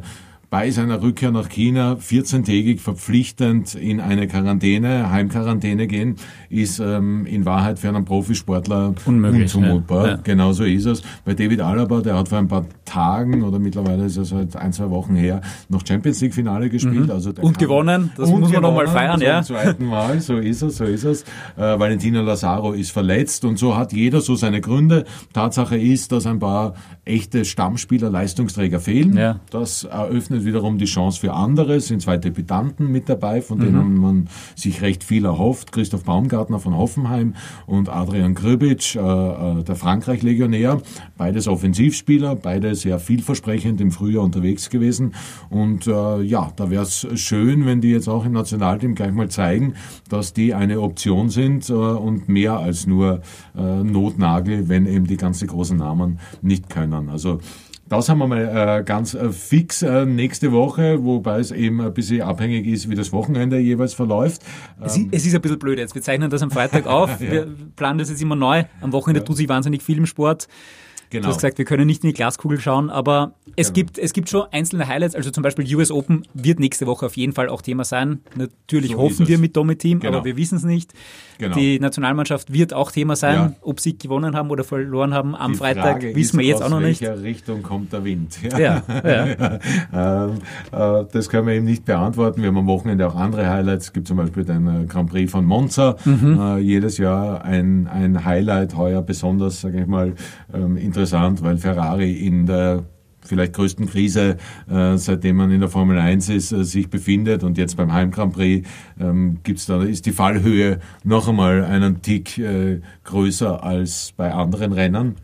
bei seiner Rückkehr nach China 14-tägig verpflichtend in eine Quarantäne, Heimquarantäne gehen, ist ähm, in Wahrheit für einen Profisportler Unmöglich, unzumutbar. Ja, ja. Genauso ist es. Bei David Alaba, der hat vor ein paar Tagen oder mittlerweile ist es seit ein, zwei Wochen her, noch Champions League Finale gespielt. Mhm. Also und gewonnen, das und muss man nochmal feiern, ja. Zum zweiten Mal, so ist es, so ist es. Äh, Valentino Lazaro ist verletzt und so hat jeder so seine Gründe. Tatsache ist, dass ein paar echte Stammspieler, Leistungsträger fehlen. Ja. Das eröffnet eröffnet wiederum die Chance für andere. Sind zwei Debütanten mit dabei, von denen mhm. man sich recht viel erhofft. Christoph Baumgartner von Hoffenheim und Adrian Grübic, äh, äh, der Frankreich-Legionär. Beides Offensivspieler, beide sehr vielversprechend im Frühjahr unterwegs gewesen. Und äh, ja, da wäre es schön, wenn die jetzt auch im Nationalteam gleich mal zeigen, dass die eine Option sind äh, und mehr als nur äh, Notnagel, wenn eben die ganzen großen Namen nicht können. Also das haben wir mal äh, ganz äh, fix äh, nächste Woche, wobei es eben ein bisschen abhängig ist, wie das Wochenende jeweils verläuft. Es, ist, es ist ein bisschen blöd jetzt. Wir zeichnen das am Freitag auf. ja. Wir planen das jetzt immer neu. Am Wochenende ja. tut sich wahnsinnig viel im Sport. Genau. Du hast gesagt, wir können nicht in die Glaskugel schauen, aber es, genau. gibt, es gibt schon einzelne Highlights. Also zum Beispiel US Open wird nächste Woche auf jeden Fall auch Thema sein. Natürlich so hoffen wir mit Domi-Team, genau. aber wir wissen es nicht. Genau. Die Nationalmannschaft wird auch Thema sein. Ja. Ob sie gewonnen haben oder verloren haben am Die Freitag, Frage wissen wir jetzt auch noch nicht. In welcher Richtung kommt der Wind? Ja, ja, ja. Ähm, äh, das können wir eben nicht beantworten. Wir haben am Wochenende auch andere Highlights. Es gibt zum Beispiel den äh, Grand Prix von Monza. Mhm. Äh, jedes Jahr ein, ein Highlight, heuer besonders, sage ich mal, ähm, interessant, weil Ferrari in der vielleicht größten Krise, äh, seitdem man in der Formel 1 ist, äh, sich befindet. Und jetzt beim Heim Grand Prix ähm, gibt's da, ist die Fallhöhe noch einmal einen Tick äh, größer als bei anderen Rennen.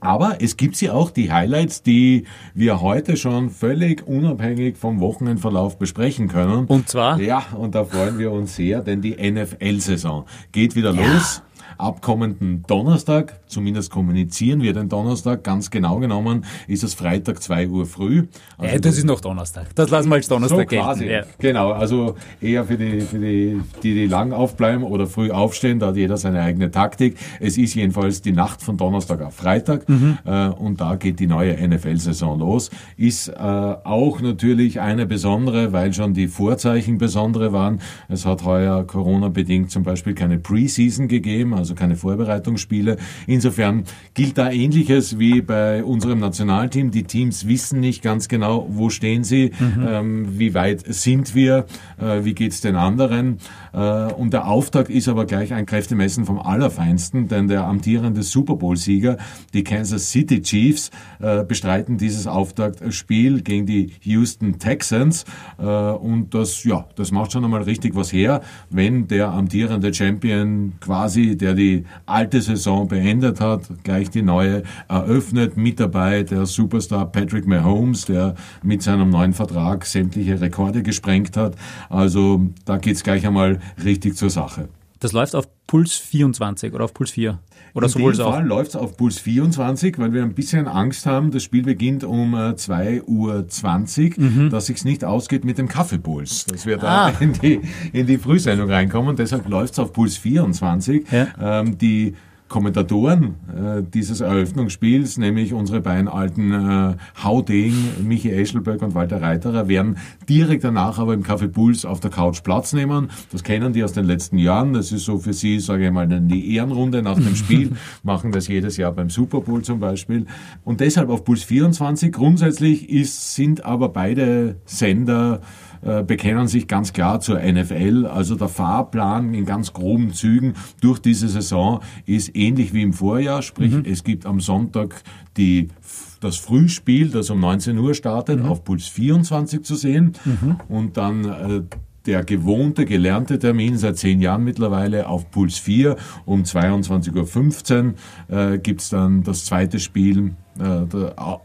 Aber es gibt sie auch, die Highlights, die wir heute schon völlig unabhängig vom Wochenendverlauf besprechen können. Und zwar? Ja, und da freuen wir uns sehr, denn die NFL-Saison geht wieder ja. los ab kommenden Donnerstag, zumindest kommunizieren wir den Donnerstag, ganz genau genommen ist es Freitag 2 Uhr früh. Also ja, das ist noch Donnerstag. Das lassen wir als Donnerstag so quasi. Ja. Genau, also eher für die, für die, die, die lang aufbleiben oder früh aufstehen, da hat jeder seine eigene Taktik. Es ist jedenfalls die Nacht von Donnerstag auf Freitag mhm. äh, und da geht die neue NFL-Saison los. Ist äh, auch natürlich eine besondere, weil schon die Vorzeichen besondere waren. Es hat heuer Corona-bedingt zum Beispiel keine Preseason gegeben, also keine Vorbereitungsspiele. Insofern gilt da Ähnliches wie bei unserem Nationalteam. Die Teams wissen nicht ganz genau, wo stehen sie, mhm. ähm, wie weit sind wir, äh, wie geht's den anderen. Äh, und der Auftakt ist aber gleich ein Kräftemessen vom Allerfeinsten, denn der amtierende Super Bowl-Sieger, die Kansas City Chiefs, äh, bestreiten dieses Auftaktspiel gegen die Houston Texans. Äh, und das, ja, das macht schon einmal richtig was her, wenn der amtierende Champion quasi, der die alte Saison beendet hat, gleich die neue eröffnet. Mit dabei der Superstar Patrick Mahomes, der mit seinem neuen Vertrag sämtliche Rekorde gesprengt hat. Also da geht's gleich einmal richtig zur Sache. Das läuft auf Puls 24 oder auf Puls 4? Oder In dem Fall läuft es auf Puls 24, weil wir ein bisschen Angst haben, das Spiel beginnt um 2.20 Uhr, mhm. dass sich's nicht ausgeht mit dem Kaffeepuls, dass wir da ah. in, die, in die Frühsendung reinkommen. Deshalb läuft es auf Puls 24. Ja. Ähm, die Kommentatoren äh, dieses Eröffnungsspiels, nämlich unsere beiden alten äh, Hauding, Michi Eschelberg und Walter Reiterer, werden direkt danach aber im Café Puls auf der Couch Platz nehmen. Das kennen die aus den letzten Jahren. Das ist so für sie, sage ich mal, die Ehrenrunde nach dem Spiel. Machen das jedes Jahr beim Super Bowl zum Beispiel. Und deshalb auf Puls 24. Grundsätzlich ist, sind aber beide Sender äh, bekennen sich ganz klar zur NFL. Also der Fahrplan in ganz groben Zügen durch diese Saison ist ähnlich wie im Vorjahr. Sprich, mhm. es gibt am Sonntag die das Frühspiel, das um 19 Uhr startet, mhm. auf Puls 24 zu sehen. Mhm. Und dann äh, der gewohnte, gelernte Termin seit zehn Jahren mittlerweile auf Puls 4 um 22.15 Uhr äh, gibt's dann das zweite Spiel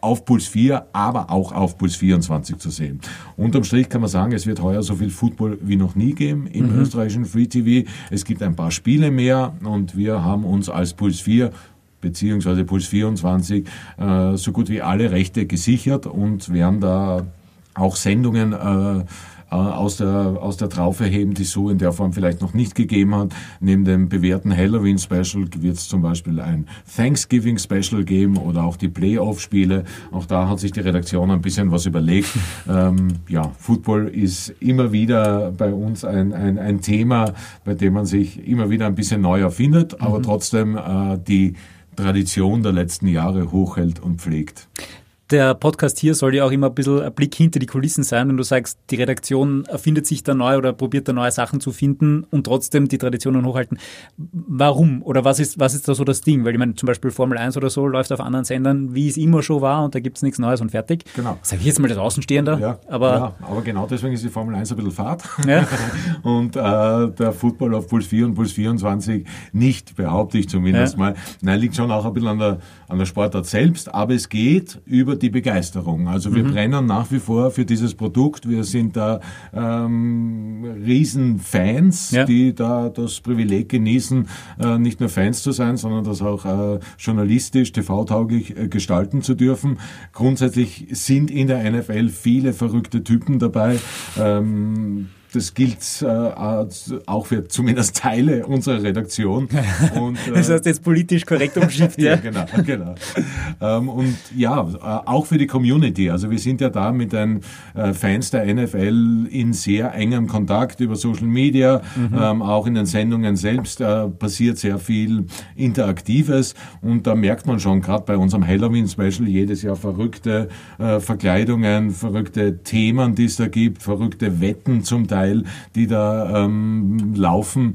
auf Puls 4, aber auch auf Puls 24 zu sehen. Unterm Strich kann man sagen, es wird heuer so viel Football wie noch nie geben im mhm. österreichischen Free TV. Es gibt ein paar Spiele mehr und wir haben uns als Puls 4 beziehungsweise Puls 24 äh, so gut wie alle Rechte gesichert und werden da auch Sendungen äh, äh, aus der, aus der Traufe heben, die so in der Form vielleicht noch nicht gegeben hat. Neben dem bewährten Halloween-Special wird es zum Beispiel ein Thanksgiving-Special geben oder auch die Playoff-Spiele. Auch da hat sich die Redaktion ein bisschen was überlegt. Ähm, ja, Football ist immer wieder bei uns ein, ein, ein Thema, bei dem man sich immer wieder ein bisschen neu erfindet, aber mhm. trotzdem äh, die Tradition der letzten Jahre hochhält und pflegt der Podcast hier soll ja auch immer ein bisschen ein Blick hinter die Kulissen sein, wenn du sagst, die Redaktion erfindet sich da neu oder probiert da neue Sachen zu finden und trotzdem die Traditionen hochhalten. Warum? Oder was ist, was ist da so das Ding? Weil ich meine, zum Beispiel Formel 1 oder so läuft auf anderen Sendern, wie es immer schon war und da gibt es nichts Neues und fertig. Genau. Sag ich jetzt mal das Außenstehender. Ja, aber, ja, aber genau deswegen ist die Formel 1 ein bisschen Fahrt. Ja. und äh, der Football auf Puls 4 und Puls 24 nicht, behaupte ich zumindest ja. mal. Nein, liegt schon auch ein bisschen an der, an der Sportart selbst, aber es geht über die Begeisterung. Also wir mhm. brennen nach wie vor für dieses Produkt. Wir sind da ähm, Riesenfans, ja. die da das Privileg genießen, äh, nicht nur Fans zu sein, sondern das auch äh, journalistisch, TV-tauglich äh, gestalten zu dürfen. Grundsätzlich sind in der NFL viele verrückte Typen dabei. Ähm, das gilt äh, auch für zumindest Teile unserer Redaktion. Und, äh, das heißt jetzt politisch korrekt umschifft, ja? ja, genau, genau. Ähm, und ja, äh, auch für die Community. Also wir sind ja da mit den äh, Fans der NFL in sehr engem Kontakt über Social Media. Mhm. Ähm, auch in den Sendungen selbst äh, passiert sehr viel Interaktives. Und da merkt man schon, gerade bei unserem Halloween-Special, jedes Jahr verrückte äh, Verkleidungen, verrückte Themen, die es da gibt, verrückte Wetten zum Teil Teil, die da ähm, laufen.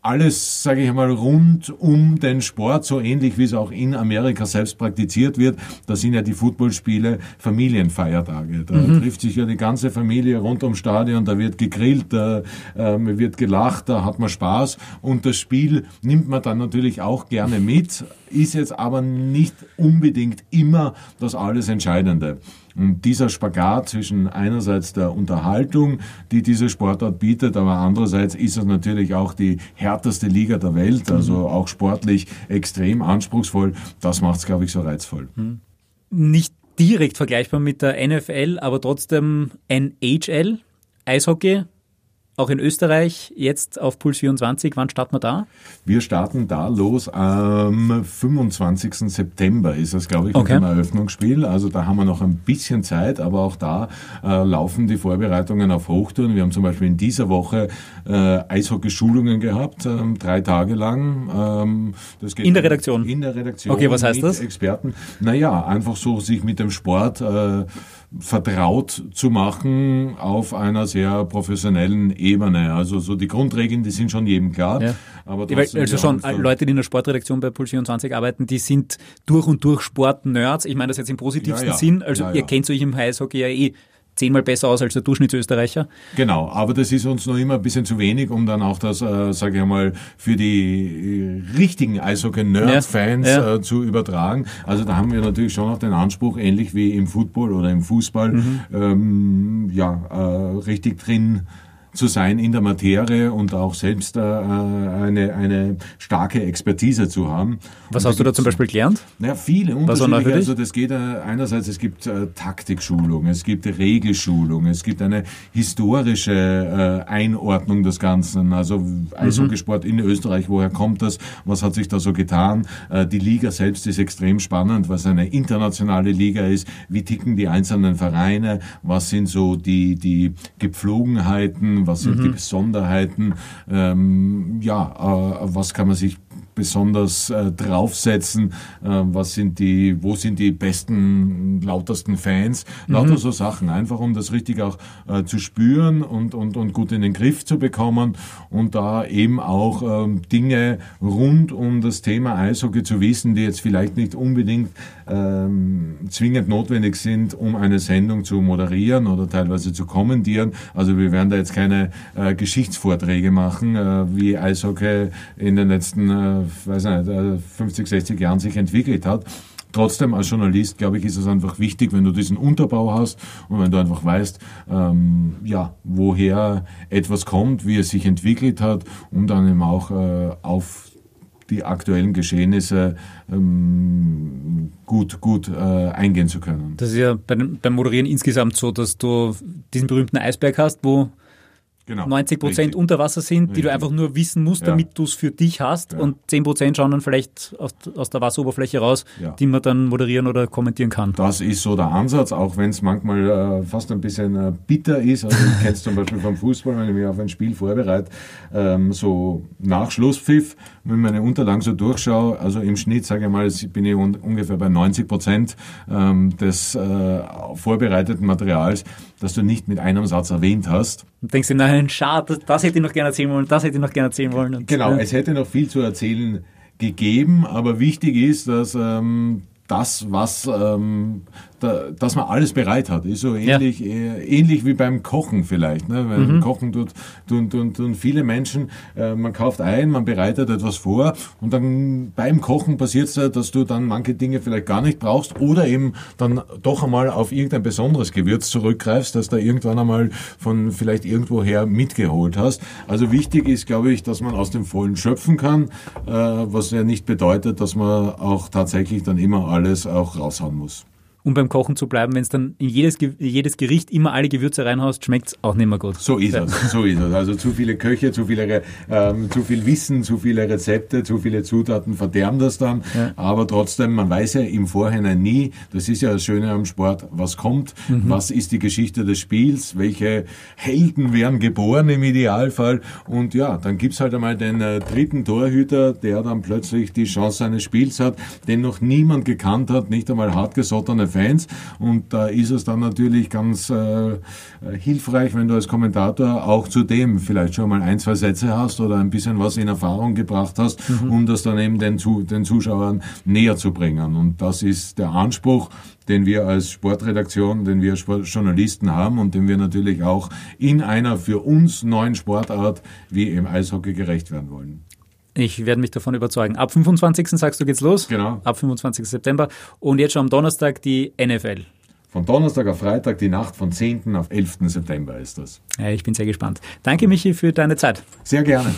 Alles, sage ich einmal, rund um den Sport, so ähnlich wie es auch in Amerika selbst praktiziert wird. Da sind ja die Footballspiele Familienfeiertage. Da mhm. trifft sich ja die ganze Familie rund ums Stadion, da wird gegrillt, da äh, wird gelacht, da hat man Spaß. Und das Spiel nimmt man dann natürlich auch gerne mit, ist jetzt aber nicht unbedingt immer das alles Entscheidende. Und dieser Spagat zwischen einerseits der Unterhaltung, die diese Sportart bietet, aber andererseits ist es natürlich auch die härteste Liga der Welt, also mhm. auch sportlich extrem anspruchsvoll. Das macht es, glaube ich, so reizvoll. Mhm. Nicht direkt vergleichbar mit der NFL, aber trotzdem NHL, Eishockey, auch in Österreich, jetzt auf Puls 24. Wann starten wir da? Wir starten da los am 25. September ist das, glaube ich, okay. mit dem Eröffnungsspiel. Also da haben wir noch ein bisschen Zeit, aber auch da äh, laufen die Vorbereitungen auf Hochtouren. Wir haben zum Beispiel in dieser Woche äh, Eishockeyschulungen gehabt, äh, drei Tage lang. Ähm, in der Redaktion? In der Redaktion. Okay, was heißt das? Experten. Naja, einfach so sich mit dem Sport äh, vertraut zu machen auf einer sehr professionellen Ebene. Also so die Grundregeln, die sind schon jedem klar. Ja. Aber also schon Leute, die in der Sportredaktion bei Puls 24 arbeiten, die sind durch und durch Sport-Nerds. Ich meine das jetzt im positivsten ja, ja. Sinn. Also ihr kennt euch im Eishockey ja eh zehnmal besser aus als der Durchschnittsösterreicher. Genau, aber das ist uns noch immer ein bisschen zu wenig, um dann auch das, äh, sage ich mal, für die äh, richtigen Eishockey-Nerd-Fans ja, ja. äh, zu übertragen. Also da haben wir natürlich schon auch den Anspruch, ähnlich wie im Football oder im Fußball, mhm. ähm, ja, äh, richtig drin zu sein in der Materie und auch selbst äh, eine, eine starke Expertise zu haben. Was hast du da zum Beispiel gelernt? Naja, viele unterschiedliche. Also das geht äh, einerseits, es gibt äh, Taktikschulung, es gibt Regelschulung, es gibt eine historische äh, Einordnung des Ganzen. Also Eishockeysport mhm. in Österreich, woher kommt das? Was hat sich da so getan? Äh, die Liga selbst ist extrem spannend, was eine internationale Liga ist. Wie ticken die einzelnen Vereine? Was sind so die, die Gepflogenheiten? Was sind mhm. die Besonderheiten, ähm, ja, äh, was kann man sich besonders äh, draufsetzen, äh, was sind die, wo sind die besten, lautersten Fans, lauter mhm. so Sachen, einfach um das richtig auch äh, zu spüren und, und, und gut in den Griff zu bekommen und da eben auch ähm, Dinge rund um das Thema Eishockey zu wissen, die jetzt vielleicht nicht unbedingt ähm, zwingend notwendig sind, um eine Sendung zu moderieren oder teilweise zu kommentieren. Also wir werden da jetzt keine äh, Geschichtsvorträge machen, äh, wie Eishockey in den letzten, äh, weiß nicht, 50, äh, 60 Jahren sich entwickelt hat. Trotzdem als Journalist, glaube ich, ist es einfach wichtig, wenn du diesen Unterbau hast und wenn du einfach weißt, ähm, ja, woher etwas kommt, wie es sich entwickelt hat, um dann eben auch äh, auf die aktuellen Geschehnisse ähm, gut, gut äh, eingehen zu können. Das ist ja beim, beim Moderieren insgesamt so, dass du diesen berühmten Eisberg hast, wo genau, 90 Prozent unter Wasser sind, richtig. die du einfach nur wissen musst, damit ja. du es für dich hast. Ja. Und 10 Prozent schauen dann vielleicht aus, aus der Wasseroberfläche raus, ja. die man dann moderieren oder kommentieren kann. Das ist so der Ansatz, auch wenn es manchmal äh, fast ein bisschen äh, bitter ist. Also ich kenne es zum Beispiel vom Fußball, wenn ich mich auf ein Spiel vorbereite, ähm, so nach Schlusspfiff, wenn ich meine Unterlagen so durchschaue, also im Schnitt, sage ich mal, bin ich un ungefähr bei 90 Prozent ähm, des äh, vorbereiteten Materials, das du nicht mit einem Satz erwähnt hast. Und denkst du, nein, schade, das hätte ich noch gerne erzählen wollen, das hätte ich noch gerne erzählen wollen. Und, genau, ja. es hätte noch viel zu erzählen gegeben, aber wichtig ist, dass ähm, das, was ähm, da, dass man alles bereit hat. Ist so ähnlich, ja. äh, ähnlich wie beim Kochen vielleicht. Ne? Wenn mhm. Kochen tut, tun, tun, tun viele Menschen, äh, man kauft ein, man bereitet etwas vor und dann beim Kochen passiert es, dass du dann manche Dinge vielleicht gar nicht brauchst oder eben dann doch einmal auf irgendein besonderes Gewürz zurückgreifst, das da irgendwann einmal von vielleicht irgendwoher mitgeholt hast. Also wichtig ist, glaube ich, dass man aus dem Vollen schöpfen kann, äh, was ja nicht bedeutet, dass man auch tatsächlich dann immer alles auch raushauen muss um beim Kochen zu bleiben, wenn es dann in jedes, jedes Gericht immer alle Gewürze reinhaust, schmeckt es auch nicht mehr gut. So ist es, so ist es. Also zu viele Köche, zu, viele, ähm, zu viel Wissen, zu viele Rezepte, zu viele Zutaten verderben das dann. Ja. Aber trotzdem, man weiß ja im Vorhinein nie, das ist ja das Schöne am Sport, was kommt, mhm. was ist die Geschichte des Spiels, welche Helden werden geboren im Idealfall. Und ja, dann gibt's halt einmal den äh, dritten Torhüter, der dann plötzlich die Chance eines Spiels hat, den noch niemand gekannt hat, nicht einmal hartgesottene Fans. Und da ist es dann natürlich ganz äh, hilfreich, wenn du als Kommentator auch zu dem vielleicht schon mal ein, zwei Sätze hast oder ein bisschen was in Erfahrung gebracht hast, mhm. um das dann eben den, den Zuschauern näher zu bringen. Und das ist der Anspruch, den wir als Sportredaktion, den wir als Journalisten haben und den wir natürlich auch in einer für uns neuen Sportart wie im Eishockey gerecht werden wollen. Ich werde mich davon überzeugen. Ab 25. sagst du, geht's los. Genau. Ab 25. September. Und jetzt schon am Donnerstag die NFL. Von Donnerstag auf Freitag, die Nacht von 10. auf 11. September ist das. Ja, ich bin sehr gespannt. Danke, Michi, für deine Zeit. Sehr gerne.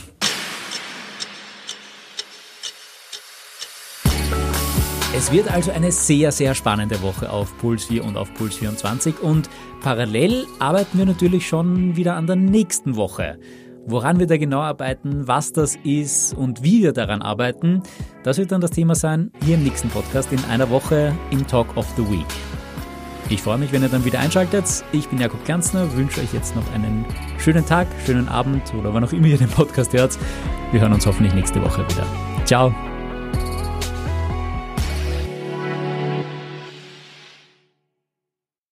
Es wird also eine sehr, sehr spannende Woche auf Puls 4 und auf Puls 24 und parallel arbeiten wir natürlich schon wieder an der nächsten Woche. Woran wir da genau arbeiten, was das ist und wie wir daran arbeiten, das wird dann das Thema sein hier im nächsten Podcast in einer Woche im Talk of the Week. Ich freue mich, wenn ihr dann wieder einschaltet. Ich bin Jakob Glanzner, wünsche euch jetzt noch einen schönen Tag, schönen Abend oder wann auch immer ihr den Podcast hört. Wir hören uns hoffentlich nächste Woche wieder. Ciao!